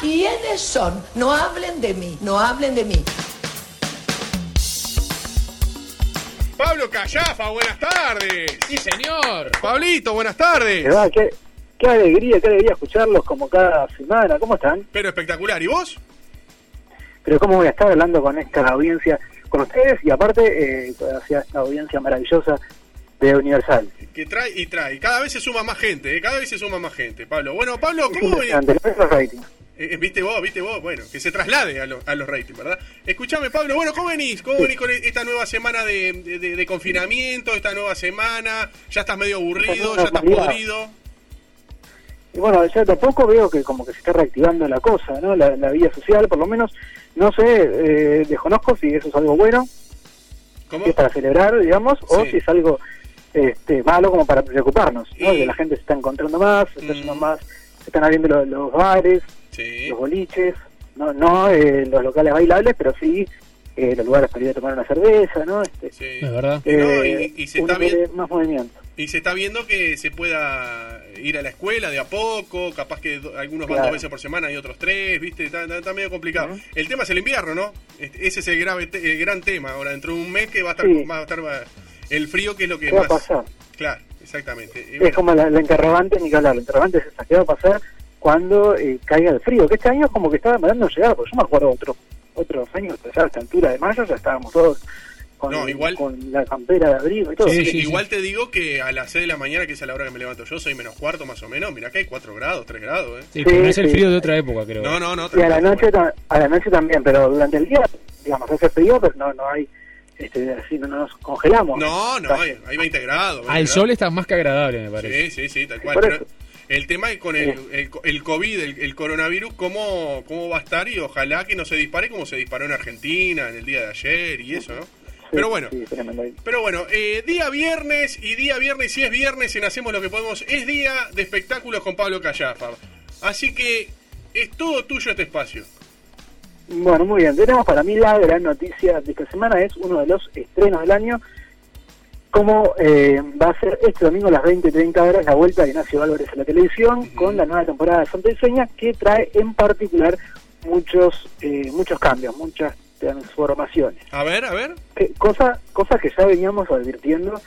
¿Quiénes son? No hablen de mí, no hablen de mí. Pablo Callafa, buenas tardes. Sí, señor. Pablito, buenas tardes. ¿Qué, qué alegría, qué alegría escucharlos como cada semana. ¿Cómo están? Pero espectacular. ¿Y vos? Pero cómo voy a estar hablando con esta audiencia, con ustedes y aparte eh, hacia esta audiencia maravillosa de Universal. Que trae y trae. Cada vez se suma más gente, ¿eh? cada vez se suma más gente, Pablo. Bueno, Pablo, ¿cómo venís? Eh, viste vos, viste vos, bueno, que se traslade a, lo- a los ratings, ¿verdad? Escuchame, Pablo, bueno, ¿cómo venís? ¿Cómo venís con esta nueva semana de, de- de confinamiento, esta nueva semana? ¿Ya estás medio aburrido? ¿Ya estás podrido? Y bueno, ya de a poco veo que como que se está reactivando la cosa, ¿no? La, la vida social, por lo menos, no sé, eh, desconozco si eso es algo bueno, ¿Cómo? si es para celebrar, digamos, o si es algo este, malo como para preocuparnos, ¿no? Y- Que la gente se está encontrando más, se está Mm. yendo más, se están abriendo los, los bares, Sí. los boliches, no, no eh, los locales bailables, pero sí eh, los lugares para ir a tomar una cerveza, ¿no? Este, Sí. Es verdad. No, eh, y- y se está quiere más movimiento. Y se está viendo que se pueda ir a la escuela de a poco, capaz que do- algunos van dos veces por semana y otros tres, ¿viste? Está, está- está medio complicado. El tema es el invierno, ¿no? Este- Ese es el, grave te- el gran tema. Ahora, dentro de un mes que va a estar, Sí. va a estar el frío, que es lo que ¿Qué va a más... pasar? Claro, exactamente. Y Es bueno, como la, la interrogante, ni que hablar, la interrogante es esa, ¿qué va a pasar cuando eh, caiga el frío? Que este año como que estaba mandando llegar, porque yo me acuerdo otros otros años, pues ya a esta altura de mayo ya estábamos todos con, No, igual- con la campera de abrigo y todo. Sí, sí, sí, igual te digo que a las 6 de la mañana, que es a la hora que me levanto yo, soy menos cuarto más o menos. Mirá que hay 4 grados, 3 grados, ¿eh? Sí, pero no es el sí. frío de otra época, creo. No, no, no. Y a la noche a la noche también, pero durante el día, digamos, hace frío, pero no, no hay, este, así no nos congelamos. No, no, hay, hay 20 grados. 20 Al grados. sol está más que agradable, me parece. Sí, sí, sí, tal cual. Por Pero eso. El tema es con el, el, el COVID, el, el coronavirus, ¿cómo, ¿cómo va a estar? Y ojalá que no se dispare como se disparó en Argentina en el día de ayer y eso, ¿no? Sí, Pero bueno, sí, pero bueno, eh, día viernes y día viernes, si es viernes en Hacemos lo que podemos, es día de espectáculos con Pablo Callafa. Así que es todo tuyo este espacio. Bueno, muy bien. Tenemos para mí la gran noticia de esta semana, es uno de los estrenos del año. Como eh, va a ser este domingo a las 20-30 horas la vuelta de Ignacio Álvarez a la televisión con la nueva temporada de Santa Enseña, que trae en particular muchos eh, muchos cambios, muchas transformaciones. A ver, a ver. Que- cosa, cosa que ya veníamos advirtiendo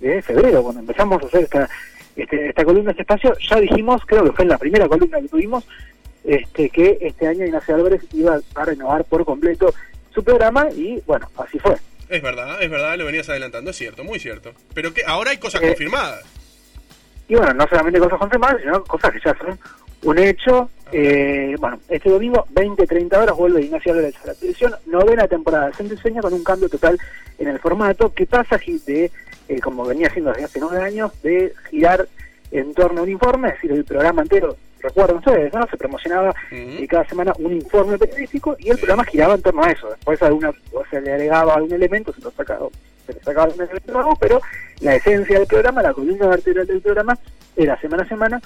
desde febrero, cuando empezamos a hacer esta, este, esta columna, este espacio, ya dijimos, creo que fue en la primera columna que tuvimos, este, que este año Ignacio Álvarez iba a renovar por completo su programa y bueno, así fue. Es verdad, es verdad, lo venías adelantando, es cierto, muy cierto. Pero que ahora hay cosas Eh, confirmadas. Y bueno, no solamente cosas confirmadas, sino cosas que ya son un hecho. Eh, bueno, este domingo, 20-30 horas, vuelve Ignacio Álvarez a la televisión, novena temporada de Enseña con un cambio total en el formato que pasa de, eh, como venía haciendo desde hace nueve años, de girar en torno a un informe, es decir, el programa entero, recuerden ustedes, ¿no? Se promocionaba eh, cada semana un informe periodístico y el programa giraba en torno a eso. Después alguna, o se le agregaba algún elemento, se lo sacaba, se le sacaba algún elemento nuevo, pero la esencia del programa, la columna vertebral del programa, era semana a semana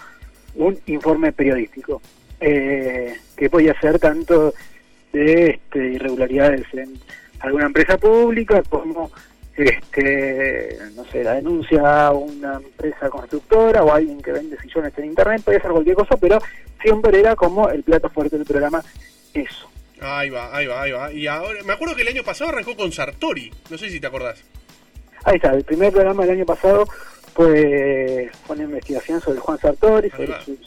un informe periodístico eh, que podía ser tanto de este, irregularidades en alguna empresa pública como este no sé la denuncia a una empresa constructora o alguien que vende sillones en internet podía ser cualquier cosa pero siempre era como el plato fuerte del programa eso Ahí va, ahí va, ahí va. Y ahora, me acuerdo que el año pasado arrancó con Sartori, no sé si te acordás. ahí está el primer programa del año pasado fue, fue una investigación sobre Juan Sartori sobre sus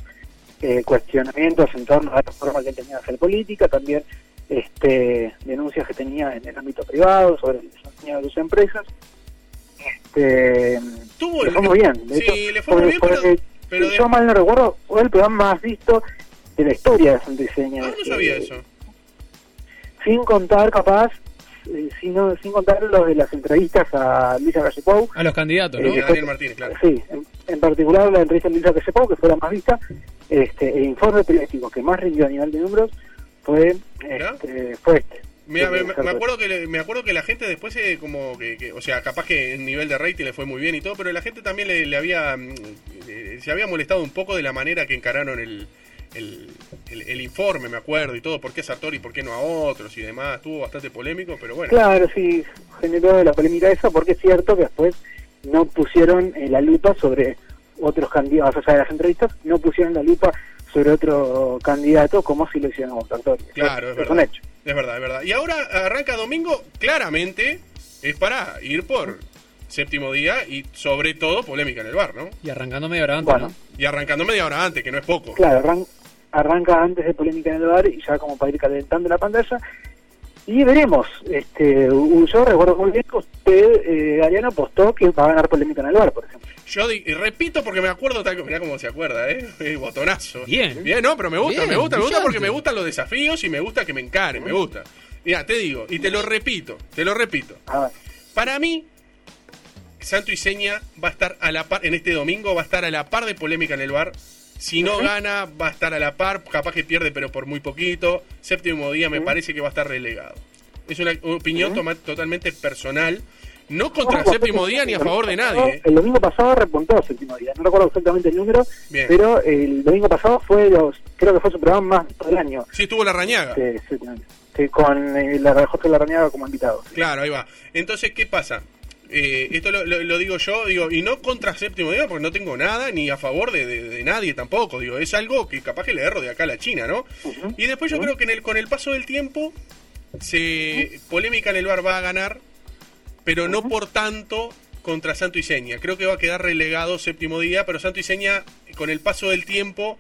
eh, cuestionamientos en torno a la forma que él tenía de hacer política, también este, denuncias que tenía en el ámbito privado sobre el desempeño de sus empresas. Este, Tuvo le fue muy bien. de sí, hecho, le fue muy bien, pero- eh, pero si de- yo mal no recuerdo, fue el programa más visto de la historia de Santa Iseña. No sabía eso. Sin contar, capaz, eh, sino, sin contar los de las entrevistas a Luisa Gallepou, A los candidatos, ¿no? Eh, a Daniel Martínez, claro. Sí, en, en particular la entrevista de Luisa Gallepou, que fue la más vista, este, el informe periodístico que más rindió a nivel de números fue, este, fue este. Mira, me, me, acuerdo que le- me acuerdo que la gente después eh, como que, que- o sea capaz que en nivel de rating le fue muy bien y todo pero la gente también le, le había mm, eh, se había molestado un poco de la manera que encararon el, el, el- el informe me acuerdo y todo por qué a Sartori y por qué no a otros y demás. Estuvo bastante polémico pero bueno. Claro, sí, generó la polémica esa porque es cierto que después no pusieron eh, la lupa sobre otros candidatos, o sea, de las entrevistas no pusieron la lupa sobre otro candidato como si lo Sartori. Claro, es verdad. hecho. Es verdad, es verdad. Y ahora arranca domingo, claramente es para ir por séptimo día y sobre todo polémica en el bar, ¿no? Y arrancando media hora antes, Bueno. ¿no? Y arrancando media hora antes, que no es poco. Claro, arran- arranca antes de polémica en el bar y ya como para ir calentando la pantalla. Y veremos. Este, yo recuerdo muy bien que usted, eh, Ariano, apostó que va a ganar polémica en el bar, por ejemplo. Yo di- y repito porque me acuerdo tal Mirá cómo se acuerda, ¿eh? Botonazo. Bien. Bien, no, pero me gusta, Bien, me gusta, me gusta porque me gustan los desafíos y me gusta que me encaren, me gusta. Mira, te digo, y te lo repito, te lo repito. A ver. Para mí, Santo y Seña va a estar a la par, en este domingo va a estar a la par de polémica en el bar. Si no gana, va a estar a la par, capaz que pierde, pero por muy poquito. Séptimo día me parece que va a estar relegado. Es una opinión totalmente personal. No contra Ojo, séptimo día ni a el favor de nadie. pasado- ¿eh? El domingo pasado repuntó séptimo día. No recuerdo exactamente el número, Bien. pero el domingo pasado fue los, creo que fue su programa más del año. Sí, estuvo la rañaga. Sí, sí, sí, con eh, la Jorge Larrañaga como invitado. Claro, ahí va. Entonces, ¿qué pasa? Eh, esto lo, lo- lo digo yo, digo, y no contra séptimo día, porque no tengo nada, ni a favor de, de- de nadie tampoco. Digo, es algo que capaz que le erro de acá a la China, ¿no? Y después yo creo que en el, con el paso del tiempo, se polémica en el bar va a ganar, pero no por tanto contra Santo y Seña. Creo que va a quedar relegado séptimo día, pero Santo y Seña, con el paso del tiempo,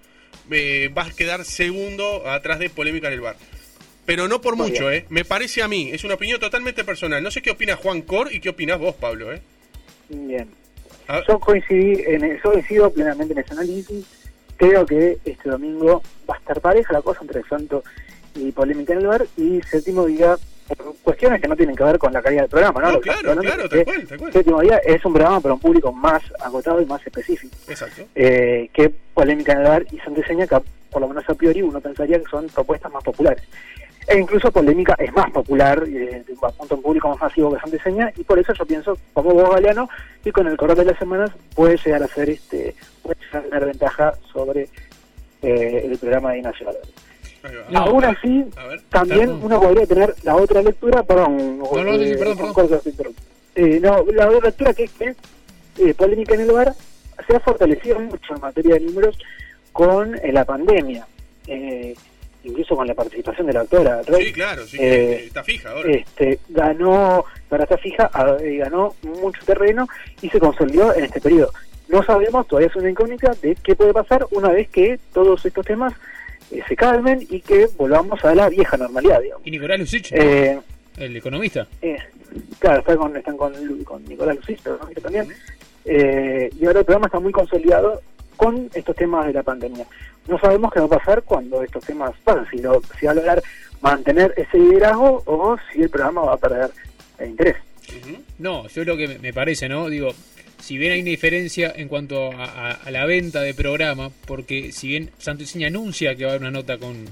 eh, va a quedar segundo atrás de polémica en el bar. Pero no por mucho. ¿eh? Me parece a mí, es una opinión totalmente personal. No sé qué opina Juan Cor y qué opinás vos, Pablo, ¿eh? Bien. Yo coincidí en yo coincido plenamente en ese análisis. Creo que este domingo va a estar pareja la cosa entre Santo y Polémica en el Bar y séptimo día por cuestiones que no tienen que ver con la calidad del programa, ¿no? Claro, claro, que cual, tal cual. Séptimo día es un programa para un público más agotado y más específico. Exacto. eh, que Polémica en el Bar y Santo Seña, que por lo menos a priori uno pensaría que son propuestas más populares. E incluso Polémica es más popular, eh, apunta a un público más masivo que Santo y Seña, y por eso yo pienso, como vos, Galeano, y con el correr de las semanas puede llegar a ser este, puede llegar a tener ventaja sobre eh, el programa de va. No, Aún así, A ver. también perdón. uno podría tener la otra lectura, perdón, No, sí, perdón. Eh, no, la otra lectura que es que eh, Polémica en el Bar se ha fortalecido mucho en materia de números con eh, la pandemia, eh, incluso con la participación de la autora. Rey. Sí, claro, sí, Eh, está fija ahora. este, ganó, para esta fija, eh, ganó mucho terreno y se consolidó en este periodo. No sabemos, todavía es una incógnita, de qué puede pasar una vez que todos estos temas eh, se calmen y que volvamos a la vieja normalidad, digamos. Y Nicolás Lucich, Eh, el economista. eh, claro, está con, están con, con Nicolás Lucisto ¿no? También. Eh, y ahora el programa está muy consolidado con estos temas de la pandemia. No sabemos qué va a pasar cuando estos temas pasen, si, lo, si va a lograr mantener ese liderazgo o si el programa va a perder el interés. No, yo lo que me- parece, ¿no? Digo, si bien hay una diferencia en cuanto a, a- a la venta de programa, porque si bien Santo y Seña anuncia que va a haber una nota con,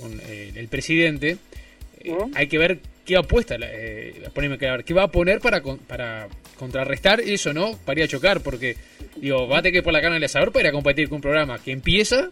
con, eh, el presidente, eh, hay que ver qué apuesta, eh, poneme que ver, qué va a poner para, para contrarrestar eso, ¿no? Para ir a chocar, porque, digo, va a tener que por la carne del asador para ir a competir con un programa que empieza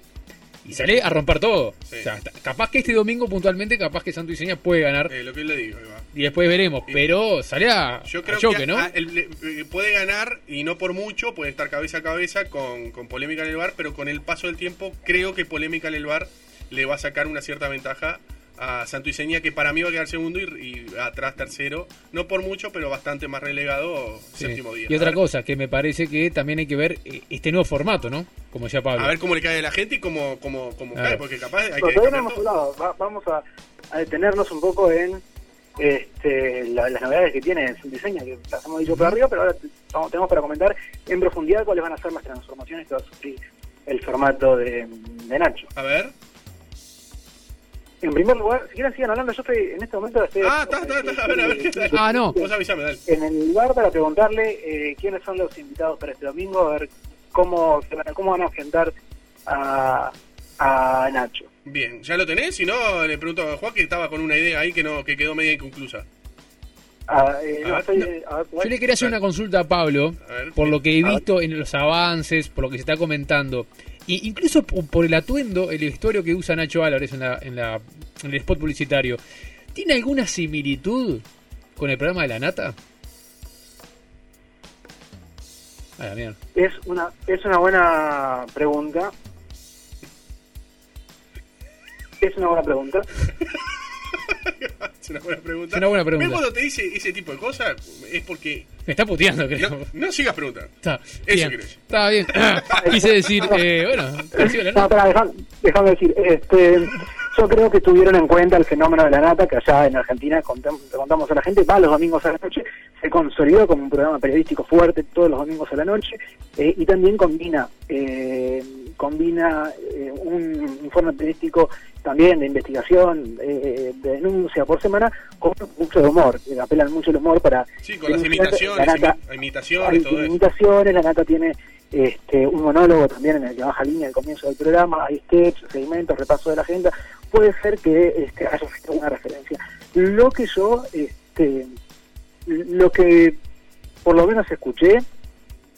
y sale a romper todo. Sí. O sea, capaz que este domingo puntualmente, capaz que Santo y Seña puede ganar Eh, lo que le digo, y después veremos, pero sale a, Yo a creo choque, que ¿no? el- eh, puede ganar y no por mucho, puede estar cabeza a cabeza con, con polémica en el bar, pero con el paso del tiempo creo que polémica en el bar le va a sacar una cierta ventaja a Santo y Seña, que para mí va a quedar segundo y, y atrás tercero, no por mucho, pero bastante más relegado Sí. séptimo día. Y otra cosa, que me parece que también hay que ver eh, este nuevo formato, ¿no? Como decía Pablo. A ver cómo le cae a la gente y cómo, cómo, cae, porque capaz hay Pero que todavía no hemos hablado, Va- vamos a, a detenernos un poco en este, la- las novedades que tiene su diseño, que las hemos dicho por arriba, pero ahora vamos- tenemos para comentar en profundidad cuáles van a ser las transformaciones que va a sufrir el formato de, de Nacho. A ver. En primer lugar, si quieren sigan hablando, yo estoy en este momento estoy Ah, está, está, está. A ver, a ver qué tal. Ah, no. Vos avisame, dale. en el lugar para preguntarle eh, quiénes son los invitados para este domingo, a ver cómo, se van- cómo van a enfrentar a, a Nacho. Bien, ¿ya lo tenés? Si no, le pregunto a Juan que estaba con una idea ahí que no que quedó media inconclusa. Ah, eh, no, Ah, estoy- no. eh, a ver, Yo le quería hacer una consulta a Pablo, A ver, por lo que he visto en los avances, por lo que se está comentando, y incluso por el atuendo, el vestuario que usa Nacho Álvarez en, la, en, la, en el spot publicitario, ¿tiene alguna similitud con el programa de la nata? A la mierda. Es una, es una buena pregunta. Es una buena pregunta. Es una buena pregunta. Es una buena pregunta. ¿Ves cuando te dice ese tipo de cosas? Es porque... Me está puteando, creo. No, no sigas preguntando. Está Eso bien. Está bien. Quise decir, eh, bueno, No, deja- déjame decir, este, yo creo que tuvieron en cuenta el fenómeno de la nata, que allá en Argentina contam- le contamos a la gente, va los domingos a la noche, se consolidó como un programa periodístico fuerte todos los domingos a la noche, eh, y también combina, eh, combina eh, un informe periodístico también de investigación, eh, de denuncia por semana, con mucho de humor, apelan mucho el humor para... Sí, con las imitaciones, la nata- imi- imitaciones, todo eso. imitaciones, la nata tiene este, un monólogo también en el que baja línea al comienzo del programa, hay sketches, segmentos, repaso de la agenda, puede ser que este, haya sido una referencia. Lo que yo, este, lo que por lo menos escuché,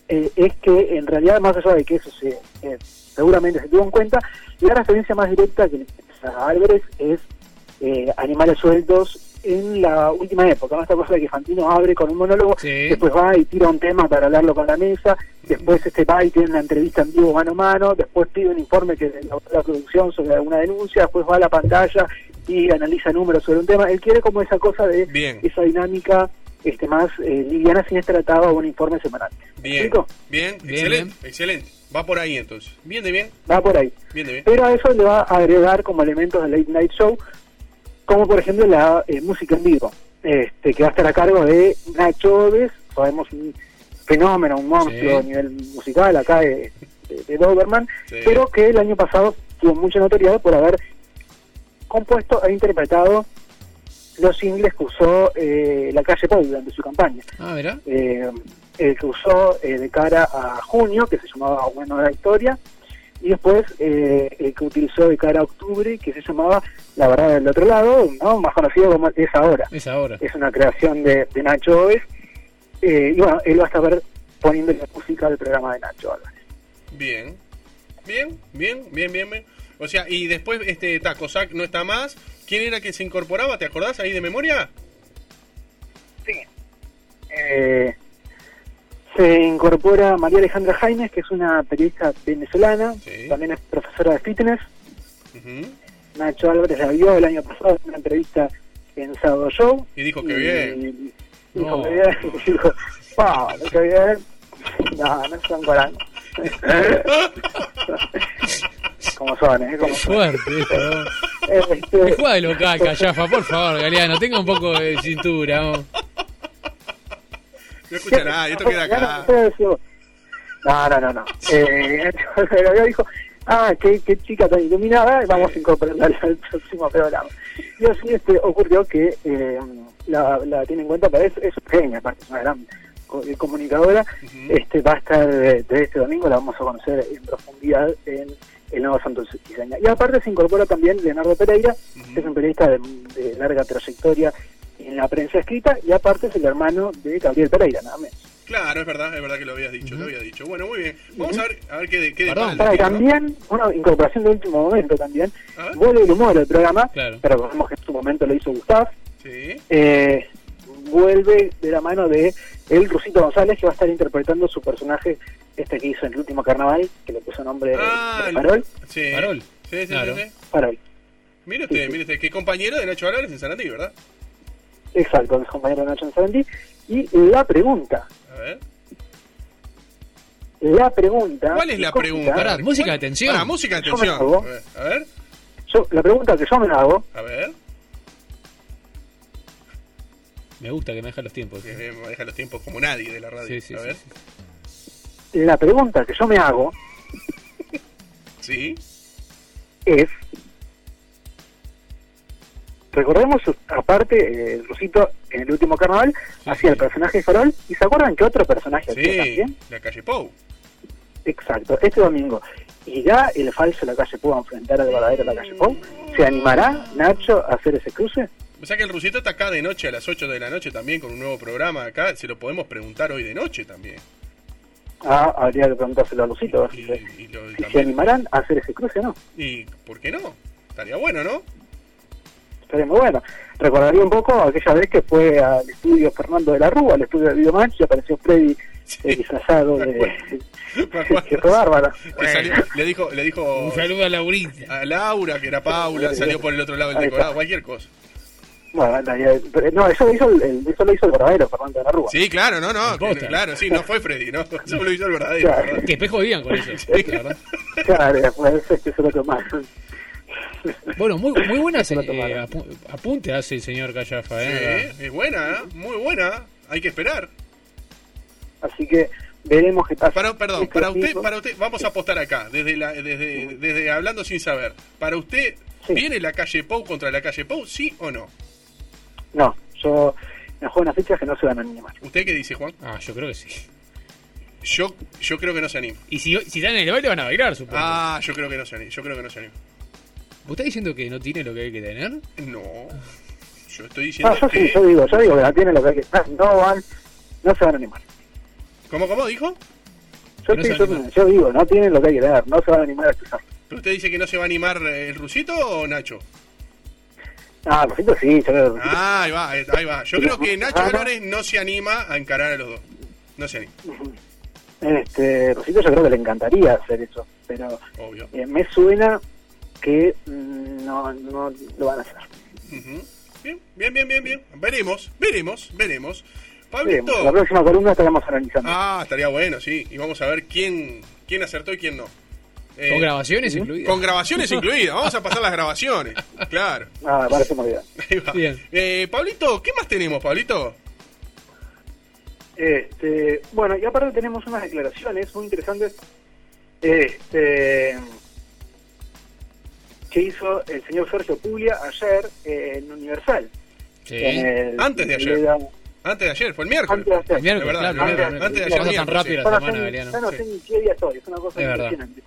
eh, es que en realidad, más allá de que eso se eh, seguramente se tuvo en cuenta, la referencia más directa que le a Álvarez es eh, Animales Sueltos en la última época, ¿no? esta cosa de que Fantino abre con un monólogo, Sí. después va y tira un tema para hablarlo con la mesa, después este va y tiene una entrevista en vivo mano a mano, después pide un informe que la, la producción sobre alguna denuncia, después va a la pantalla y analiza números sobre un tema. Él quiere como esa cosa de Bien. esa dinámica este más eh, liviana sin estar atado a un informe semanal. ¿Me Bien, bien, Bien, excelente, excelente. Va por ahí entonces. Bien de bien, Va por ahí. bien de bien. Pero a eso le va a agregar como elementos del Late Night Show, como por ejemplo la eh, música en vivo, este que va a estar a cargo de Nacho Oves, sabemos un fenómeno, un monstruo a nivel musical acá de, de, de Doberman, Sí. pero que el año pasado tuvo mucha notoriedad por haber compuesto e interpretado los singles que usó eh, la calle Pau durante su campaña. Ah. Eh, el que usó eh, de cara a junio, que se llamaba Bueno la Historia, y después eh, el que utilizó de cara a octubre, que se llamaba La Verdad del Otro Lado, ¿no? más conocido como Es Ahora. Es ahora. Es una creación de, de Nacho Oves, eh, y bueno, él va a estar poniendo la música del programa de Nacho Álvarez. Bien, bien, bien, bien, bien, bien. O sea, y después este Tacosac no está más. ¿Quién era que se incorporaba? ¿Te acordás ahí de memoria? Eh, se incorpora María Alejandra Jaimes, que es una periodista venezolana, Sí. también es profesora de fitness. Nacho Álvarez la vio el año pasado en una entrevista en Sábado Show. Y dijo que bien. Dijo No. que bien. Y dijo, "Pa, que bien. No, no son guaranos. como son, ¿eh? Como Qué son. fuerte esto, ¿no? Este, Juega de Callafa, por favor, Galeano, tenga un poco de cintura. ¿no? No escucha nada, esto queda acá. No, no, no, no. Eh, Nacho dijo, ah, qué, qué chica tan iluminada, vamos a incorporarla al próximo programa. Y así este, ocurrió que eh, la, la tiene en cuenta, pero es, es genia, aparte, es una gran eh, comunicadora. este Va a estar eh, de este domingo, la vamos a conocer en profundidad en el nuevo Santos Cizaña. Y aparte se incorpora también Leonardo Pereira, que es un periodista de, de larga trayectoria en la prensa escrita, y aparte es el hermano de Gabriel Pereira, nada menos. Claro, es verdad, es verdad que lo habías dicho, lo habías dicho. Bueno, muy bien. Vamos a ver, a ver qué, qué Perdón. también, una incorporación de último momento también, vuelve el humor al programa, Claro. pero recordemos que en su momento lo hizo Gustav, Sí. eh, vuelve de la mano de el Rusito González, que va a estar interpretando su personaje, este que hizo en el último carnaval, que le puso nombre Ah, de Farol, Sí. Farol. Sí, sí, Claro. sí, sí. Farol. Mire usted, mire usted, que compañero de Nacho Álvarez en Sarandí, ¿verdad? Exacto, es compañero Nacho en Sarandí. Y la pregunta, A ver. la pregunta... ¿Cuál es la pregunta? Pará, música ¿cuál- de. Pará, música de me hago. A ver, a ver, yo- la pregunta que yo me hago, a ver. Me gusta que me deja los tiempos. Que maneja los tiempos como nadie de la radio. Sí, sí, a sí, ver. sí. la pregunta que yo me hago Sí. es recordemos aparte eh, el Rusito en el último carnaval hacía el personaje de Farol y se acuerdan que otro personaje hacía Sí. también La calle Pou. exacto este domingo ¿Irá el falso de la calle Pou a enfrentar al verdadero de la calle Pou? ¿Se animará Nacho a hacer ese cruce? O sea que el Rusito está acá de noche a las 8 de la noche también con un nuevo programa acá. Se lo podemos preguntar hoy de noche también. Ah, habría que preguntárselo a Lucito, Y lo- si se animarán a hacer ese cruce o no. ¿Y por qué no? Estaría bueno, ¿no? Estaría muy bueno. Recordaría un poco aquella vez que fue al estudio Fernando de la Rúa, al estudio de Videomatch, y apareció Freddy eh, disfrazado de... Qué bárbaro. Que salió- le dijo, le dijo Un saludo a Laurita. a Laura, que era Paula, salió por el otro lado del decorado, cualquier cosa. Bueno, no, eso lo hizo el, eso lo hizo el verdadero Fernando de la Rúa. Sí, claro, no, no, que- claro, sí, no fue Freddy, ¿no? Eso lo hizo el verdadero. Claro. Que espejo vivían con eso, la verdad. Claro, después este es el otro más. Bueno, muy, muy buenas Se lo eh, apu- apunte hace el señor Callafa, ¿eh? Sí, es buena, ¿eh? muy buena. Hay que esperar. Así que veremos qué pasa. Para, perdón, Este para usted, para usted, vamos a apostar acá, desde la, desde, desde hablando sin saber. Para usted, Sí. ¿viene la calle Pou contra la calle Pou, sí o no? No, yo me juego unas fichas que no se van a animar. ¿Usted qué dice, Juan? Ah, yo creo que sí. Yo, yo creo que no se anima. Y si, si están en el baile van a bailar, supongo. Ah, yo creo que no se anima. Yo creo que no se anima. ¿Vos estás diciendo que no tiene lo que hay que tener? No. Yo estoy diciendo No, yo que. sí, yo digo, yo digo que la tiene lo que hay que estar. No van, no se van a animar. ¿Cómo, cómo dijo? Yo, No estoy- yo- yo digo, no tienen lo que hay que tener, no se van a animar a cruzar. ¿Pero usted dice que no se va a animar el Rusito o Nacho? Ah, Rosito sí, yo creo que Rosito- Ah, ahí va, ahí va. Yo creo que Nacho Ah, no. Álvarez no se anima a encarar a los dos. No se anima, Este, Rosito yo creo que le encantaría hacer eso, pero obvio. eh, me suena que mm, no, no lo van a hacer. Bien, bien, bien, bien, bien. Veremos, veremos, veremos. Veremos. Pablito. La próxima columna estaremos analizando. Ah, estaría bueno, sí. Y vamos a ver quién, quién acertó y quién no. Eh, Con grabaciones incluidas. Con grabaciones incluidas. Vamos a pasar las grabaciones. Claro. Ah, me parece muy bien. Ahí va. Bien. Eh, Pablito, ¿qué más tenemos, Pablito? Este, bueno, y aparte tenemos unas declaraciones muy interesantes este, que hizo el señor Sergio Puglia ayer en Universal. Sí. En el- Antes de ayer. da- Antes de ayer, fue el miércoles. Antes de ayer. El miércoles, Es verdad, claro, antes- claro, antes de ayer Pasa tan rápido sí. la Ya no semana, ya no sé ni qué día estoy, es una cosa Es impresionante.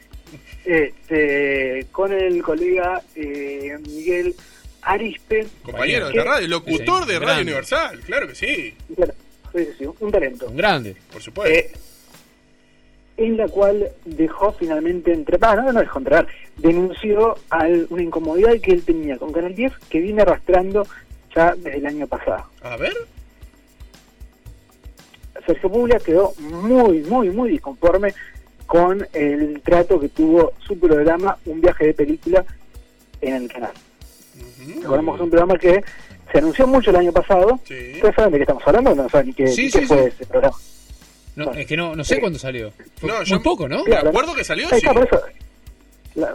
Este, con el colega eh, Miguel Arispe, Compañero de ¿Qué? la radio, locutor Sí, de Radio grande. Universal, claro que sí, claro, un talento. Un grande. por supuesto. Eh, en la cual dejó finalmente entre ah, no, no dejó entrar, denunció al, una incomodidad que él tenía con Canal 10 que viene arrastrando ya desde el año pasado. A ver, Sergio Puglia quedó muy, muy, muy disconforme con el trato que tuvo su programa Un viaje de película en el canal. Recordemos que es un programa que se anunció mucho el año pasado. Sí. ¿Ustedes saben de qué estamos hablando? No saben ni qué, Sí, ni qué sí, fue ese programa. No, Bueno. es que no, no sé cuándo salió. Fue No, muy yo- poco, ¿no? me acuerdo que salió, sí. por eso. La,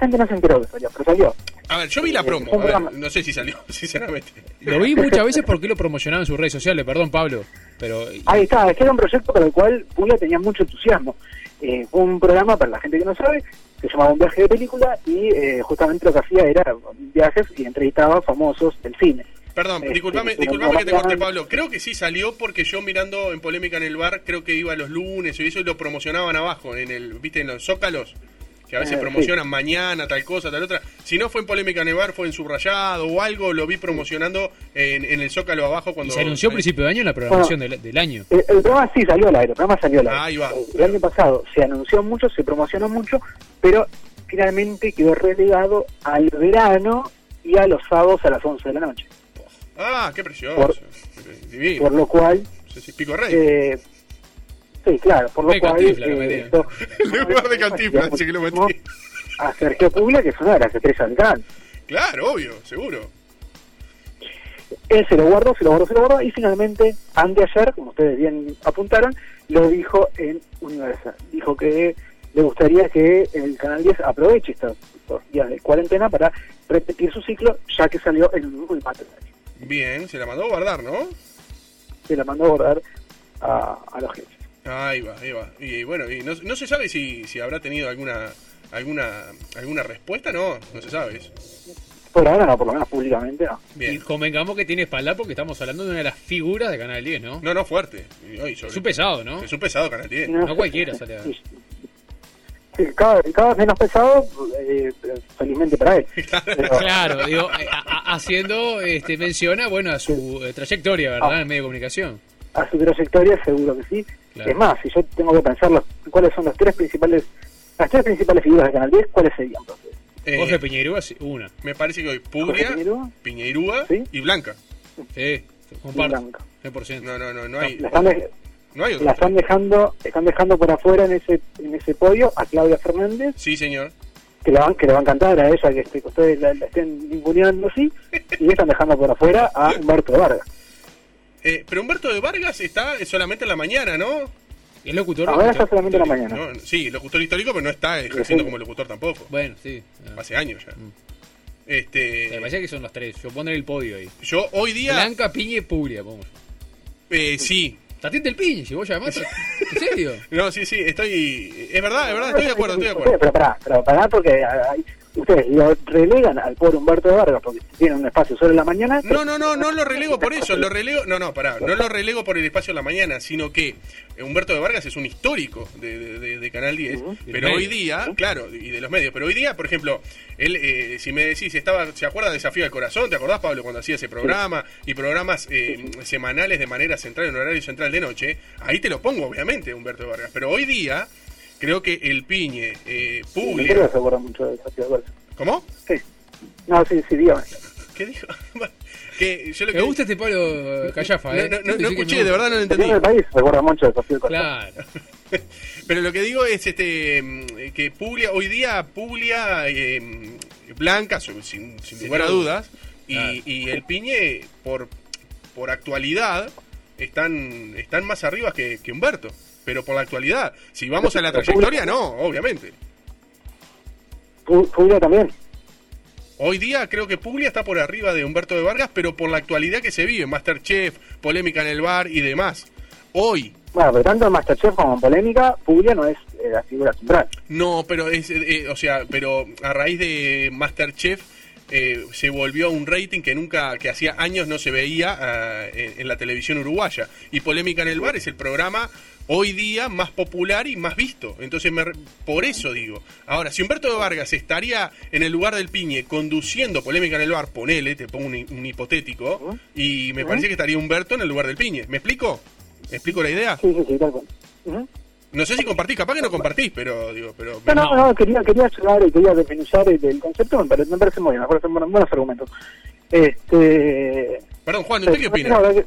gente no se enteró que salió, pero salió. A ver, yo vi la promo, a ver, programa. no sé si salió, sinceramente. Lo vi muchas veces porque lo promocionaba en sus redes sociales, perdón Pablo. Pero Ahí está, es que era un proyecto para el cual Puglia tenía mucho entusiasmo. Eh, fue un programa, para la gente que no sabe, se llamaba Un viaje de película y eh, justamente lo que hacía era viajes y entrevistaba famosos del cine. Perdón, Este, disculpame, disculpame que te corte, hablan- Pablo. Creo que sí salió porque yo mirando en polémica en el bar, creo que iba los lunes y eso y lo promocionaban abajo, en el, viste, en los zócalos, que a veces Eh, promocionan mañana, tal cosa, tal otra. Si no fue en polémica en el bar, fue en subrayado o algo, lo vi promocionando en, en el zócalo abajo y cuando... se anunció a principio de año en la programación del, del año. El, el programa sí salió al aire, el programa salió al aire. Ahí va. El año pasado se anunció mucho, se promocionó mucho, pero finalmente quedó relegado al verano y a los sábados a las 11 de la noche. Ah, qué precioso. Por- Divino. Por lo cual, Sí, sí, Pico Rey. eh, sí, claro, por lo cual... Cantinflas, que eh, En lugar de Cantinflas, dice que lo metí. A Sergio Puglia, que es una de las estrellas del canal. Claro, obvio, seguro. Él se lo guardó, se lo guardó, se lo guardó y finalmente, anteayer, como ustedes bien apuntaron, lo dijo en Universal. Dijo que le gustaría que el Canal 10 aproveche estos, días de cuarentena para repetir su ciclo, ya que salió el único empate. Bien, se la mandó a guardar, ¿no? Se la mandó a guardar a, a los jefes. Ahí va, ahí va. Y bueno, y no, no se sabe si, si habrá tenido alguna alguna alguna respuesta, no, no se sabe eso. Por ahora no, por lo menos públicamente no. Y Bien. convengamos que tiene espalda porque estamos hablando de una de las figuras de Canal 10, ¿no? No, no, fuerte. Y, ay, sobre- Es un pesado, ¿no? Es un pesado Canal 10. No cualquiera sale a- Sí. Cada, cada vez menos pesado, eh, felizmente para él. Pero- Claro, digo, eh, haciendo este, mención a, bueno, a su eh, trayectoria, ¿verdad? En el medio de comunicación. a su trayectoria seguro que sí. Claro. Es más, si yo tengo que pensar los, cuáles son los tres principales, las tres principales figuras de Canal 10, ¿cuáles serían? entonces? Eh, Jorge Piñeirúa, sí, una. me parece que hoy Puglia, Piñeirúa, Piñeirúa Sí. y Blanca. Sí, comparto. Blanca. 100%. No, no, no, no hay, La están, de- no hay la están dejando, están dejando por afuera en ese, en ese podio a Claudia Fernández, Sí, señor. Que le van, que le va a encantar a ella que, este, que ustedes la, la estén ninguneando así, y están dejando por afuera a Humberto Vargas. Eh, pero Humberto de Vargas está solamente en la mañana, ¿no? ¿Es locutor? Ahora locutor? está solamente en la mañana. No, sí, locutor histórico, pero no está ejerciendo Sí. como locutor tampoco. Bueno, sí. Ah. Hace años ya. Mm. Me Este, parece que son los tres. Yo pondré el podio ahí. yo hoy día, Blanca, Piña y Puglia, vamos. eh, sí. Tatiente el si vos llamás. ¿En serio? No, sí, sí, estoy, es verdad, es verdad, estoy de acuerdo, estoy de acuerdo. Pero pará, pero pará porque hay- ustedes lo relegan al pobre Humberto Vargas porque tiene un espacio solo en la mañana. No, no, no, no lo relego por eso, lo relego, no, no, pará, no lo relego por el espacio de la mañana, sino que Humberto de Vargas es un histórico de, de- de- de Canal 10, pero hoy día, claro, y de los medios, pero hoy día, por ejemplo, él, eh, si me decís, estaba, ¿se acuerda de Desafío del Corazón? ¿Te acordás, Pablo, cuando hacía ese programa? Y programas eh, semanales de manera central, en horario central de noche, ahí te lo pongo, obviamente, Humberto de Vargas, pero hoy día, creo que el Piñe, eh, Me Puglia, creo que se acuerda mucho de Desafío de Vargas. ¿cómo? Sí. No, sí, sí, dígame. ¿Qué dijo? que yo lo Me que- gusta este Pablo Callafa, ¿eh? no, escuché, me de verdad no lo El entendí. del país se acuerda mucho de Corazón. Claro. Pero lo que digo es este mm, que Puglia, hoy día Puglia eh, Blanca, sin, sin Sin lugar a y, Claro. y el Piñe, por, por actualidad, están, están más arriba que, que Humberto. Pero por la actualidad. Si vamos a la trayectoria, no, obviamente. Pu- Puglia también. Hoy día creo que Puglia está por arriba de Humberto de Vargas, pero por la actualidad que se vive, Masterchef, polémica en el bar y demás. Hoy, Bueno, pero tanto en Masterchef como en Polémica, Puglia no es eh, la figura central. No, pero es, eh, eh, o sea, pero a raíz de Masterchef eh, se volvió un rating que nunca, que hacía años no se veía ah, en, en la televisión uruguaya. Y Polémica en el Bar es el programa hoy día más popular y más visto. Entonces, me por eso digo. Ahora, si Humberto de Vargas estaría en el lugar del Piñe conduciendo Polémica en el Bar, ponele, te pongo un, hi- un hipotético, y me parece que estaría Humberto en el lugar del Piñe. ¿Me explico? ¿Me explico la idea? Sí, sí, sí, tal cual. No sé si compartís, capaz que no compartís, pero digo, pero No, no, no, quería, quería llegar y quería desmenuzar el, el concepto, me parece, me parece muy bien, me parecen buenos, buenos argumentos. Este... Perdón, Juan, ¿usted qué opina? No, Ese es otro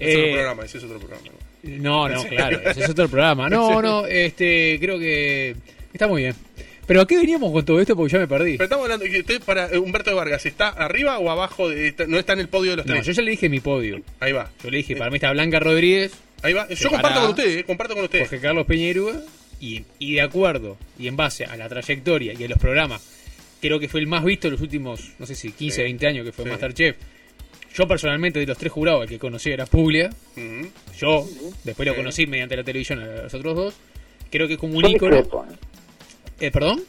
Eh, programa, ese es otro programa. No, no, ¿En claro, ese es otro programa. No, no, este, creo que está muy bien. Pero ¿a qué veníamos con todo esto? Porque ya me perdí. Pero estamos hablando que usted para eh, Humberto de Vargas, ¿está arriba o abajo? De, está- no está en el podio de los No, tres. yo ya le dije mi podio. Ahí va. Yo le dije, para mí está Blanca Rodríguez, Ahí va. Yo comparto con usted, eh, comparto con usted. Jorge Carlos Peñerúa, y, y de acuerdo, y en base a la trayectoria y a los programas, creo que fue el más visto en los últimos, no sé si 15, Sí. 20 años que fue Sí. Masterchef. Yo personalmente, de los tres jurados, el que conocí era Puglia. Ujú. Yo, después lo conocí mediante la televisión a los otros dos. Creo que es como un ícono. Eh, ¿Perdón?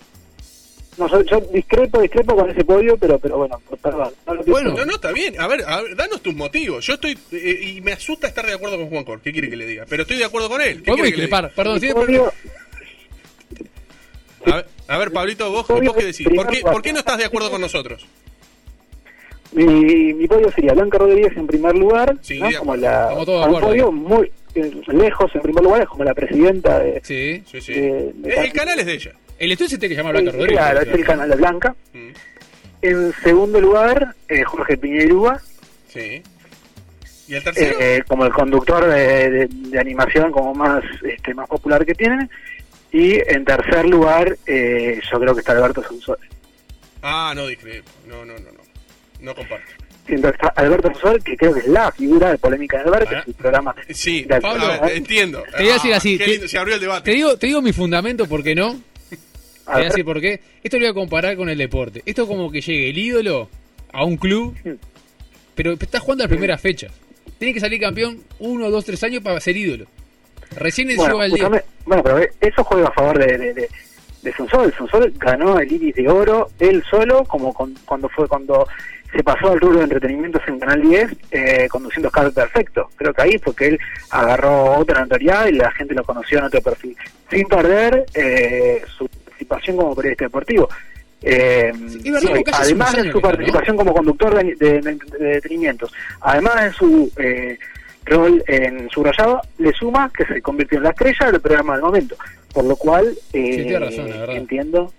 No, yo, yo discrepo, discrepo con ese podio, pero, pero bueno, perdón. No lo Bueno, No, no, está bien. A ver, a ver, danos tus motivos. Yo estoy. eh, y me asusta estar de acuerdo con Juan Cor. ¿Qué quiere que le diga? Pero estoy de acuerdo con él. ¿Qué quiere que le discrepar. Perdón, podio-? A ver, a ver, Pablito, vos, Podio vos qué de decís. ¿Por qué, ¿Por qué no estás de acuerdo con nosotros? mi, mi podio sería Blanca Rodríguez en primer lugar, Sí, como la, Estamos todos de un podio muy eh, lejos en primer lugar, es como la presidenta de... Sí. Sí, sí. de- de- Eh, el canal es de ella. El estudio se tiene que llamar Blanca Sí, Rodríguez. Claro, es el canal de Blanca. Mm, En segundo lugar, eh, Jorge Piñerúa, Sí. ¿Y el tercero? eh, como el conductor de, de- de animación como más este, más popular que tienen. Y en tercer lugar, eh, yo creo que está Alberto Sonsol. Ah, no discrepo. No, no, no, no. No comparto. Siento que está Alberto Sonsol, que creo que es la figura de Polémica del Bar, que Ah. es el programa. Sí, de Pablo, entiendo. Te voy a decir Ah, así, te- lindo, se abrió el Te debate. digo, te digo mi fundamento, ¿por qué no? A a decir por qué. Esto lo voy a comparar con el deporte. Esto es como que llegue el ídolo a un club, pero está jugando las primeras fechas. Tiene que salir campeón uno, dos, tres años para ser ídolo. Recién el bueno, al día. bueno, pero eso juega a favor de, de, de, de Sonsol. Sonsol ganó el Iris de Oro él solo, como con- cuando fue cuando se pasó al rubro de entretenimientos en Canal 10 eh, conduciendo Escape Perfecto. Creo que ahí fue que él agarró otra notoriedad y la gente lo conoció en otro perfil, sin perder eh, su participación como periodista deportivo. Eh, verdad, sí, además de su participación como conductor de, de, de- de entretenimientos, además de su eh, rol en Subrayado, le suma que se convirtió en la estrella del programa del momento. Por lo cual, eh, Sí, tiene razón, la verdad. entiendo.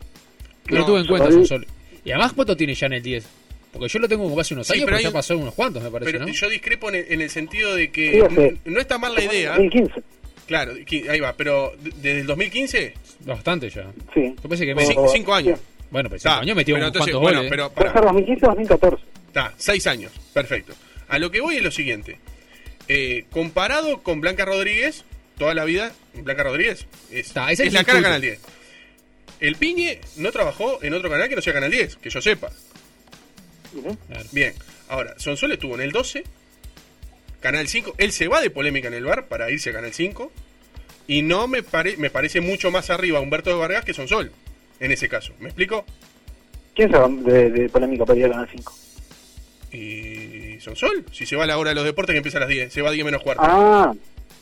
No, lo tuve en cuenta, Sol-. Y además, ¿cuánto tiene ya en el 10? Porque yo lo tengo como hace unos Sí, años, pero pero ya hay- pasó unos cuantos, me parece, Pero ¿no? yo discrepo en el, en el sentido de que no está mal la idea. 2015. Claro, ahí va, pero de- desde el 2015, Bastante ya. Sí. Yo pensé que me... cinco, cinco años. Bueno, pero Está, cinco años metió pero entonces, cuantos bueno, goles. pero pará. ser 2015 o 2014. Está, seis años, perfecto. A lo que voy es lo siguiente. Eh, comparado con Blanca Rodríguez, toda la vida, Blanca Rodríguez es, Está, ese es es la el cara de. Canal 10. El Piñe no trabajó en otro canal que no sea Canal 10, que yo sepa. Claro. Bien, ahora, Sonsol estuvo en el 12, Canal 5, él se va de polémica en el bar para irse a Canal 5, y no me, pare- me parece mucho más arriba Humberto de Vargas que Sonsol, en ese caso. ¿Me explico? ¿Quién se va de, de polémica para ir a Canal 5? Y Sonsol, si se va a la hora de los deportes que empieza a las 10, se va a 10 menos cuarto. Ah,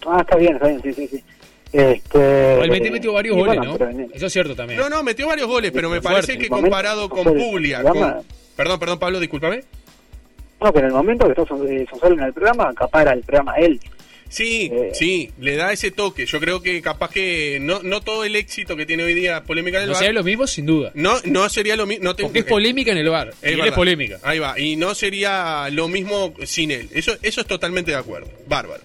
ah, está bien, está bien, sí, sí, sí. Este, metió, metió varios goles, bueno, ¿no? pero en- Eso es cierto también. No, no, metió varios goles, pero me Fuerte. parece que comparado con Sonsol, Puglia, el programa- con... Perdón, perdón, Pablo, discúlpame. No, que en el momento que está Son- eh, Sonsol en el programa, acapara el programa él. Sí, Eh. sí, le da ese toque. Yo creo que capaz que no, no todo el éxito que tiene hoy día polémica en el No bar, sería lo mismo, sin duda. no, no sería lo mismo. No Porque es polémica en el bar. Es y él es polémica. Ahí va. Y no sería lo mismo sin él. Eso, eso es totalmente de acuerdo. Bárbaro.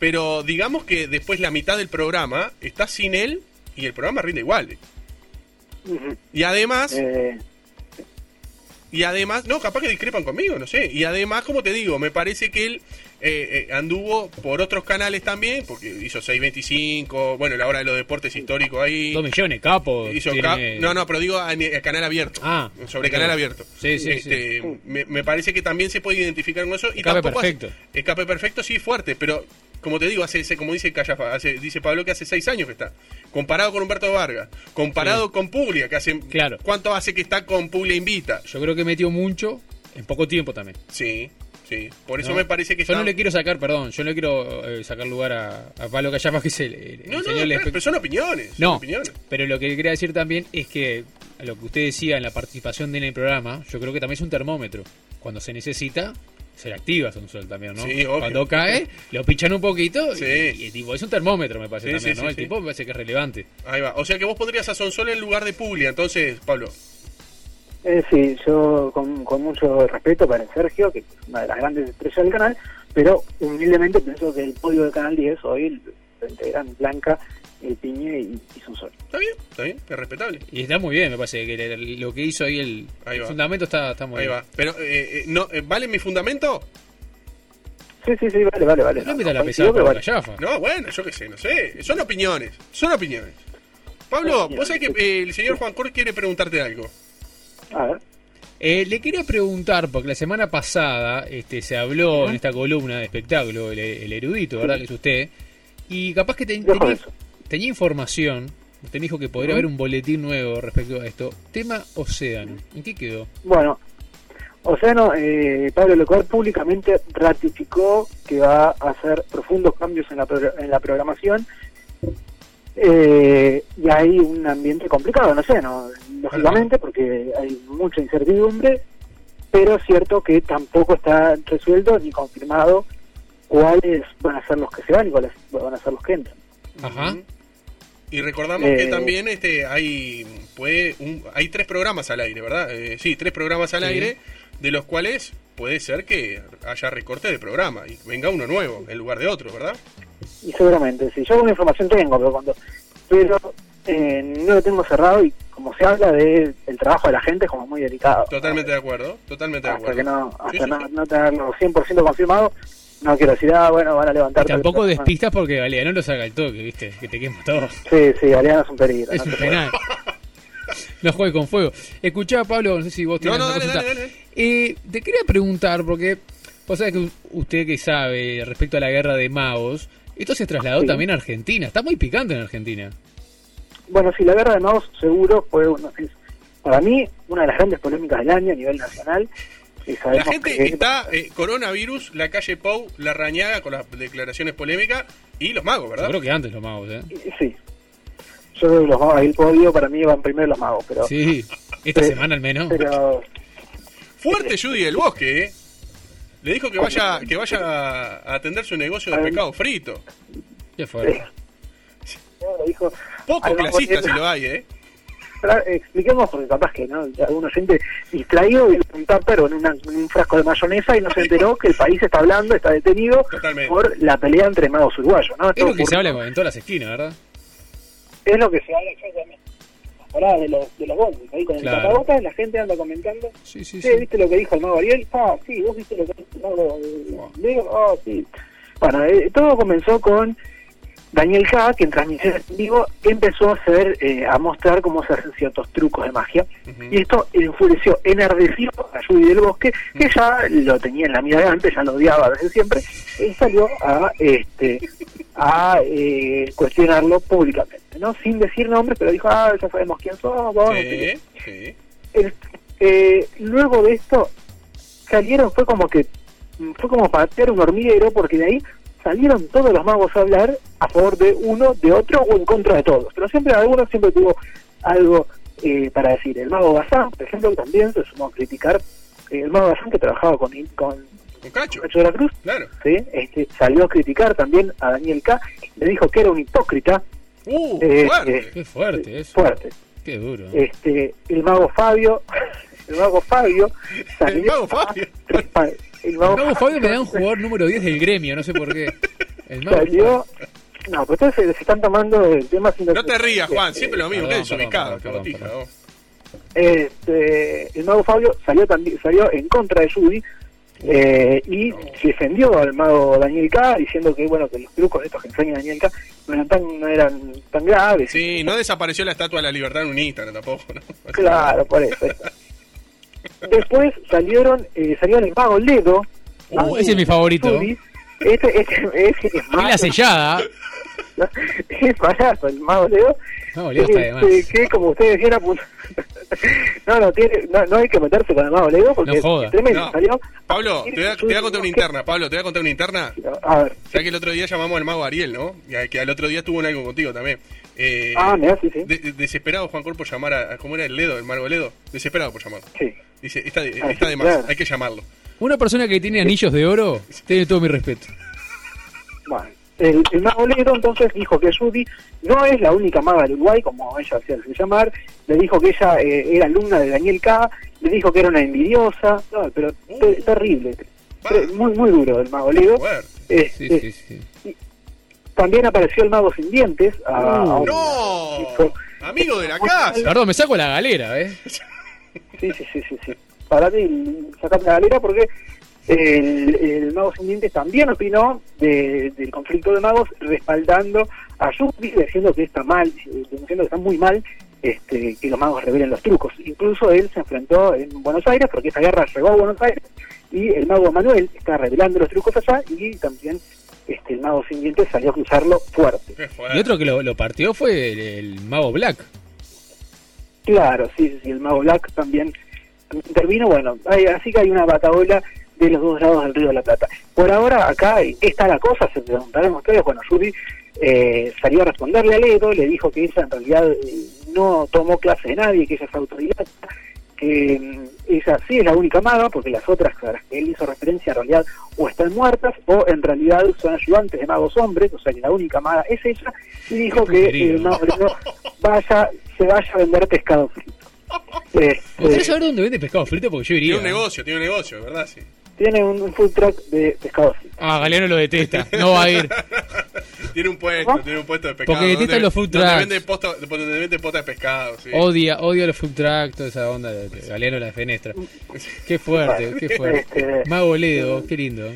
Pero digamos que después la mitad del programa está sin él y el programa rinde igual. Y además, Eh, y además, no, capaz que discrepan conmigo, no sé. Y además, como te digo, me parece que él eh, eh, anduvo por otros canales también, porque hizo 625, bueno, la hora de los deportes históricos ahí. Dos millones, capo. Hizo tiene- cap- No, no, pero digo a, canal abierto. Ah, sobre canal abierto. Sí, sí, Este, Me, me parece que también se puede identificar con eso. Y Escape tampoco hace- perfecto. escape perfecto, sí, fuerte, pero como te digo, hace, como dice Callafa, hace, dice Pablo que hace seis años que está. Comparado con Humberto Vargas, comparado con Puglia, que hace. Claro. ¿Cuánto hace que está con Puglia Invita? Yo creo que metió mucho en poco tiempo también. Sí, sí. Por eso ¿no? me parece que Yo está. no le quiero sacar, perdón, yo no le quiero eh, sacar lugar a, a Pablo Callafa, que es el, el- el No, no, claro, pero son opiniones. son No, opiniones. pero lo que quería decir también es que lo que usted decía en la participación de en el programa, yo creo que también es un termómetro. Cuando se necesita, se le activa Sonsol también, ¿no? Sí, obvio. Cuando cae, lo pichan un poquito Sí. y, y, tipo, es un termómetro, me parece Sí, también, sí, ¿no? sí, el sí. tipo me parece que es relevante. Ahí va. O sea que vos pondrías a Sonsol en lugar de Puglia, entonces, Pablo. eh, sí, yo con, con mucho respeto para el Sergio, que es una de las grandes estrellas del canal, pero humildemente pienso que el podio del Canal 10 hoy lo integran Blanca, el Piñe y, y Sonsol. Está bien, está bien, es respetable. Y está muy bien, me parece que le- lo que hizo ahí el, Ahí el va. fundamento está, está muy Ahí bien. va. Pero, eh, eh, no, eh, ¿vale mi fundamento? Sí, sí, sí, vale, vale, vale. No meta la coincido pesada vale. Callafa. No, bueno, yo qué sé, no sé. Son opiniones, son opiniones. Pablo, Opiniones, vos sabés que eh, el señor Juan Cor quiere preguntarte algo. A ver. Eh, le quería preguntar, porque la semana pasada este, se habló en esta columna de espectáculo, el, el erudito, ¿verdad? Que es usted, y capaz que tenía, eso. Tenía información, usted me dijo que podría haber un boletín nuevo respecto a esto. Tema Océano, ¿en qué quedó? Bueno, Océano, eh, Pablo Lecor públicamente ratificó que va a hacer profundos cambios en la, pro- en la programación eh, y hay un ambiente complicado, no sé, no lógicamente porque hay mucha incertidumbre, pero es cierto que tampoco está resuelto ni confirmado cuáles van a ser los que se van y cuáles van a ser los que entran. Ajá. Y recordamos Eh, que también este hay puede un- hay tres programas al aire, ¿verdad? Eh, sí, tres programas al Sí. aire, de los cuales puede ser que haya recorte de programa y venga uno nuevo en lugar de otro, ¿verdad? Y seguramente, sí, yo alguna información tengo, pero cuando pero eh, no lo tengo cerrado y como se habla de el trabajo de la gente es como muy delicado. Totalmente de acuerdo, totalmente de acuerdo. que no, hasta sí, no, sí. no tenerlo 100% confirmado, no quiero decir, ah, bueno, van a levantar. Tampoco despistas porque Galeano lo saca el toque, ¿viste? Que te quema todo. Sí, sí, Galeano es un peligro. Es no un penal. No juegue con fuego. Escuchá, Pablo, no sé si vos No, tenés no, una dale, consulta. dale, dale. Eh, te quería preguntar, porque vos sabés que usted que sabe respecto a la guerra de magos, esto se trasladó Sí. también a Argentina. Está muy picante en Argentina. Bueno, sí, la guerra de Maus seguro fue, uno- es, para mí, una de las grandes polémicas del año a nivel nacional. La gente que- está, eh, coronavirus, la calle Pou, la rañaga con las declaraciones polémicas y los magos, ¿verdad? Yo creo que antes los magos, ¿eh? Sí. Yo creo que los magos, el podio para mí van primero los magos, pero... Sí, esta pero- semana al menos. Pero Fuerte Judy del Bosque, ¿eh? Le dijo que vaya, que vaya a atender su negocio de pescado frito. Qué fuerte. dijo... Poco clasista si lo hay, ¿eh? Tra- expliquemos porque capaz que no alguna gente distraído en un tupper o en, una- un frasco de mayonesa y no se enteró que el país está hablando está detenido Totalmente. por la pelea entre magos uruguayos ¿no? Es Todo lo que por- se habla en todas las esquinas, ¿verdad? es lo que se habla exactamente paradas de los de los bondis ahí con el Claro. tapabocas la gente anda comentando Sí, sí, "Che, viste lo que dijo el mago Ariel ah sí vos viste lo que dijo el mago eh, Leo ah sí bueno eh, todo comenzó con Daniel K, que en transmisión en vivo empezó a hacer, eh, a mostrar cómo se hacen ciertos trucos de magia. Y esto enfureció, enardeció a Judy del Bosque, que ya lo tenía en la mira de antes, ya lo odiaba desde siempre, y salió a este a eh, cuestionarlo públicamente, ¿no? Sin decir nombres, pero dijo, ah, ya sabemos quién sé qué. Sí, sí. El- eh, luego de esto salieron, fue como que fue como patear un hormiguero porque de ahí salieron todos los magos a hablar a favor de uno, de otro o en contra de todos. Pero siempre alguno siempre tuvo algo eh, para decir. El mago Bazán, por ejemplo, también se sumó a criticar. eh, el mago Bazán que trabajaba con, con Con Cacho. Cacho de la Cruz, Claro. ¿sí? este, salió a criticar también a Daniel K. Le dijo que era un hipócrita. Uh, Eh, fuerte. eh, Qué fuerte eso. fuerte. Qué duro. Este, el mago Fabio, el mago Fabio salió El mago Fabio. El mago El mago Fabio me da un jugador número 10 del gremio, no sé por qué. El mago salió no, pero ustedes se, se están tomando el tema sin No te rías, Juan, siempre lo mismo. Qué desubicado, este, el mago Fabio salió también salió en contra de Judy eh, y se defendió al mago Daniel K diciendo que bueno que los trucos estos que enseña Daniel K no eran tan no eran tan graves Sí, no desapareció la estatua de la libertad en un Instagram tampoco, ¿no? claro por eso después salieron eh, salió el mago Ledo Uh, ese es mi favorito. Este, este, este es Y la sellada. es barato el mago Leo. No, Leo está de más. Este, que como ustedes decían, apunt- no, no, tiene, no, no hay que meterse con el mago Leo porque No joda. es tremendo. No. Salió, Pablo, te voy, a, te voy a contar una interna, Pablo, te voy a contar una interna. a ver, Ya que el otro día llamamos al mago Ariel, ¿no? Y que al otro día estuvo en algo contigo también. Eh, ah, me hace, sí. de- de- desesperado Juan Cor por llamar a, a- ¿Cómo era el Ledo, el mago Ledo? Desesperado por llamarlo. sí. Dice, está, de- Ah, está sí, de más, claro. hay que llamarlo. Una persona que tiene anillos de oro tiene todo mi respeto. Bueno, el, el mago Ledo entonces dijo que Judy no es la única maga del Uruguay, como ella se hace llamar, le dijo que ella eh, era alumna de Daniel K, le dijo que era una envidiosa, no, pero te- terrible, muy muy duro el mago Ledo. Este, Sí, sí, sí. También apareció el mago sin dientes. a- a un- ¡No! Amigo de la casa. Perdón, me saco la galera, ¿eh? Sí, sí, sí, sí, sí. Para mí, sacame la galera porque el, el mago sin dientes también opinó de- del conflicto de magos respaldando a Yuki, diciendo que está mal, diciendo que está muy mal este, que los magos revelen los trucos. Incluso él se enfrentó en Buenos Aires porque esa guerra llegó a Buenos Aires y el mago Manuel está revelando los trucos allá y también este, el mago sin dientes salió a cruzarlo fuerte. Y otro que lo, lo partió fue el, el mago Black. Claro, sí, sí, el Mago Black también intervino. Bueno, hay- así que hay una bataola de los dos lados del Río de la Plata. Por ahora, acá está la cosa, se preguntarán ustedes. Bueno, Judy eh, salió a responderle a Ledo, le dijo que ella en realidad eh, no tomó clase de nadie, que ella es autodidacta, que mm, ella sí es la única maga, porque las otras a las que él hizo referencia en realidad o están muertas o en realidad son ayudantes de magos hombres, o sea que la única maga es ella, y dijo Qué que el mago Ledo vaya, se vaya a vender pescado frito. ¿Me Este, gustaría saber dónde vende pescado frito? Porque yo iría. Tiene un negocio, tiene un negocio, ¿verdad? Sí. Tiene un, un food truck de pescado frito. Ah, Galeano lo detesta. No va a ir. Tiene un puesto, tiene un puesto de pescado. Porque detesta donde- los food donde trucks. vende posta, donde vende posta de pescado, sí. Odia, odia los food trucks, toda esa onda. de- Galeano la fenestra. Qué fuerte, qué fuerte. Este, Mago Ledo, qué lindo.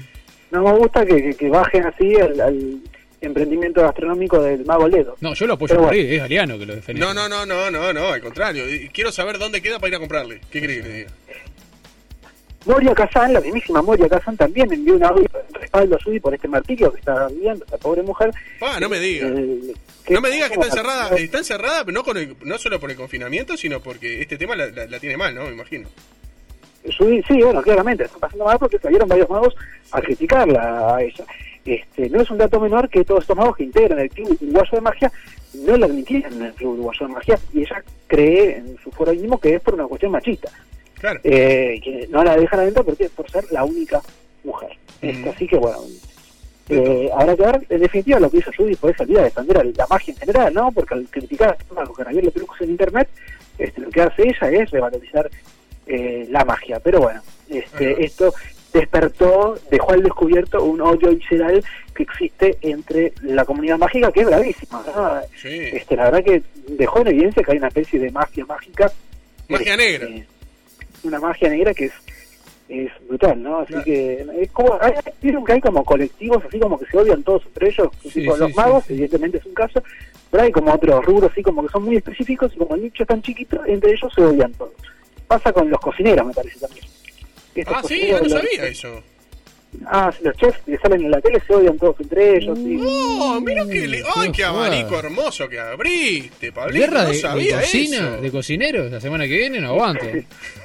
no me gusta que, que, que bajen así al, al emprendimiento gastronómico del Mago Ledo. No, yo lo apoyo por bueno. ahí, es Galeano que lo defende. No, no, no, no, no, no, al contrario. Y Quiero saber dónde queda para ir a comprarle. ¿Qué crees que le diga? Moria Kazan, la mismísima Moria Kazan, también envió un audio respaldo a Judy por este martirio que está viviendo esta pobre mujer. Pa, no me diga. Eh, No me digas que está encerrada. Está encerrada, no, con el- no solo por el confinamiento, sino porque este tema la, la- la tiene mal, ¿no? Me imagino. Judy, sí, bueno, claramente, está pasando mal porque salieron varios magos a criticarla a ella. Este, no es un dato menor que todos estos magos que integran el Club Uruguayo de Magia no la admitían en el Club Uruguayo de Magia y ella cree en su foro mismo que es por una cuestión machista. Claro. Eh, que no la dejan adentro porque por ser la única mujer. Mm. Este, así que bueno, eh, habrá que ver, en definitiva, lo que hizo Judy fue salir a defender a la magia en general, ¿no? Porque al criticar a que Javier le en internet, este, lo que hace ella es revalorizar eh, la magia. Pero bueno, este, esto despertó, dejó al descubierto un odio visceral que existe entre la comunidad mágica, que es bravísima. ¿no? Este, la verdad que dejó en evidencia que hay una especie de magia mágica. Magia negra. Una magia negra que es es brutal, ¿no? Así que es como, hay, vieron que hay como colectivos así como que se odian todos entre ellos, tipo los magos, evidentemente es un caso, pero hay como otros rubros así como que son muy específicos y como el nicho es tan chiquito, entre ellos se odian todos. Pasa con los cocineros, me parece también. ah, sí, yo no sabía eso. Ah, los chefs que salen en la tele se odian todos entre ellos. ¡Oh, mira que le... ¡Ay, qué abanico hermoso que abriste, Pablito! ¿Guerra no de, sabía de cocina, eso. de cocineros la semana que viene? No aguanto.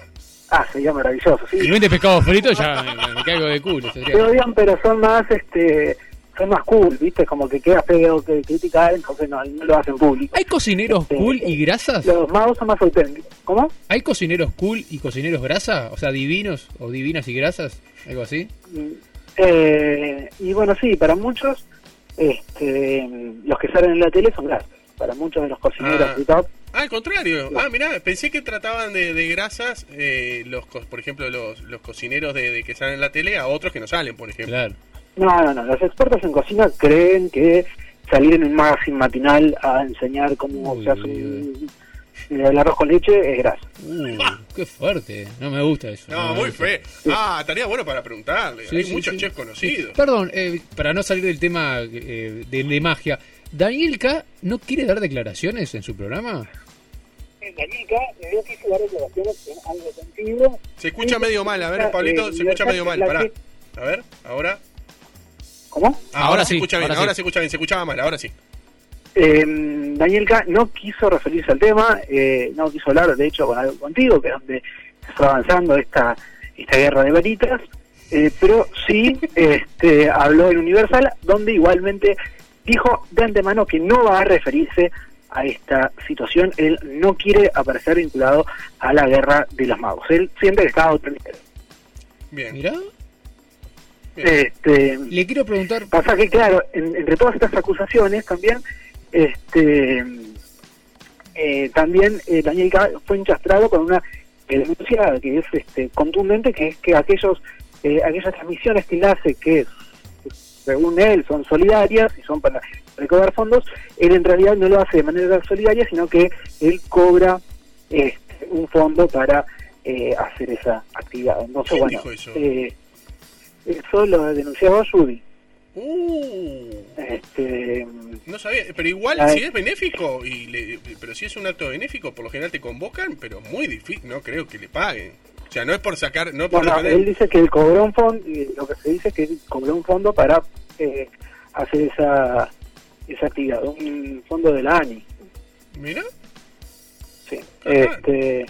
Ah, sería maravilloso, sí. Si vende pescado frito ya me, me caigo de culo. Se odian, pero son más, este, son más cool, ¿viste? Como que queda feo que criticar, entonces no, no lo hacen público. ¿Hay cocineros Este, cool y grasas? Los magos son más auténticos. ¿Cómo? ¿Hay cocineros cool y cocineros grasa? O sea, divinos o divinas y grasas, algo así. Eh, y bueno, sí, para muchos, este, los que salen en la tele son grasas. Para muchos de los cocineros Ah. y top, Ah, al contrario. Ah, mirá, pensé que trataban de, de grasas, eh, los, co- por ejemplo, los, los cocineros de, de que salen en la tele a otros que no salen, por ejemplo. Claro. No, no, no. Los expertos en cocina creen que salir en un magazine matinal a enseñar cómo se hace un, el arroz con leche es grasa. Uh, qué fuerte. No me gusta eso. No, muy feo. Ah, estaría bueno para preguntarle. Sí, Hay sí, muchos sí. chefs conocidos. Perdón, eh, para no salir del tema eh, de, de magia, ¿Daniel K no quiere dar declaraciones en su programa? Daniel K no quiso dar declaraciones en algo sentido. Se escucha medio mal, a ver, Pablito, se escucha medio mal. Pará. A ver, ahora. ¿Cómo? Ah, ahora, se escucha bien, ahora se escucha bien, se escuchaba mal, ahora sí. Eh, Daniel K no quiso referirse al tema, eh, no quiso hablar, de hecho, con algo contigo, que es donde se está avanzando esta, esta guerra de veritas, eh, pero sí este, habló en Universal, donde igualmente dijo de antemano que no va a referirse a esta situación, él no quiere aparecer vinculado a la guerra de los magos, él siente que está a otro nivel. Bien. Mirá. Este, Le quiero preguntar. Pasa que, claro, en- entre todas estas acusaciones también, este, eh, también eh, Daniel fue enchastrado con una denuncia que es este, contundente, que es que aquellos eh, aquellas transmisiones que él hace, que según él son solidarias y son para recaudar fondos, él en realidad no lo hace de manera solidaria, sino que él cobra este, un fondo para eh, hacer esa actividad. Entonces, ¿Quién bueno, dijo eso? eh, eso lo denunciaba Judy. Uh, Este, no sabía, pero igual si es benéfico, y le- pero si es un acto benéfico, por lo general te convocan, pero muy difícil, no creo que le paguen. O sea, no es por sacar, no es por él dice que él cobró un fondo, lo que se dice es que él cobró un fondo para eh, hacer esa, esa actividad, un fondo de la ANI. Mira, Sí. Este,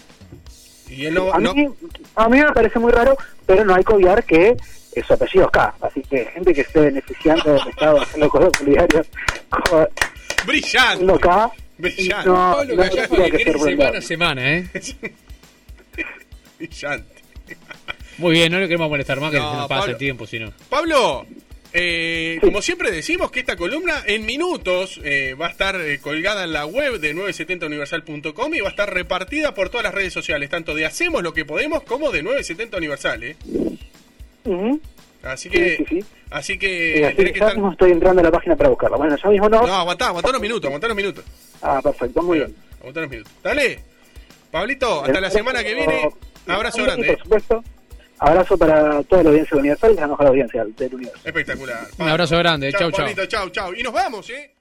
y él no, a, no- mí, a mí me parece muy raro, pero no hay que obviar que su apellido es K, así que gente que esté beneficiando del Estado haciendo cosas solidarias con brillante, K, brillante, no, Pablo no Gallardo que semana a semana, ¿eh? Brillante. Muy bien, no le queremos molestar más que No, se nos pasa Pablo. el tiempo, sino. Pablo, eh, como siempre decimos que esta columna en minutos eh, va a estar eh, colgada en la web de 970universal.com y va a estar repartida por todas las redes sociales, tanto de Hacemos lo que podemos como de 970 Universal. ¿eh? Ujú. Así que, Sí, sí, sí. así que, así tenés que que ya estar. mismo estoy entrando a la página para buscarla. Bueno, ya mismo no. No, aguantá, aguantá unos minutos, aguantá unos minutos. Ah, perfecto, muy bien. Aguantá unos minutos. Dale, Pablito, hasta la semana que viene. Abrazo grande. Por supuesto. Abrazo para toda la audiencia Universal y la mejor audiencia del universo. Espectacular. Un abrazo grande, chau, chau. Chau, chau. Y nos vamos, ¿eh?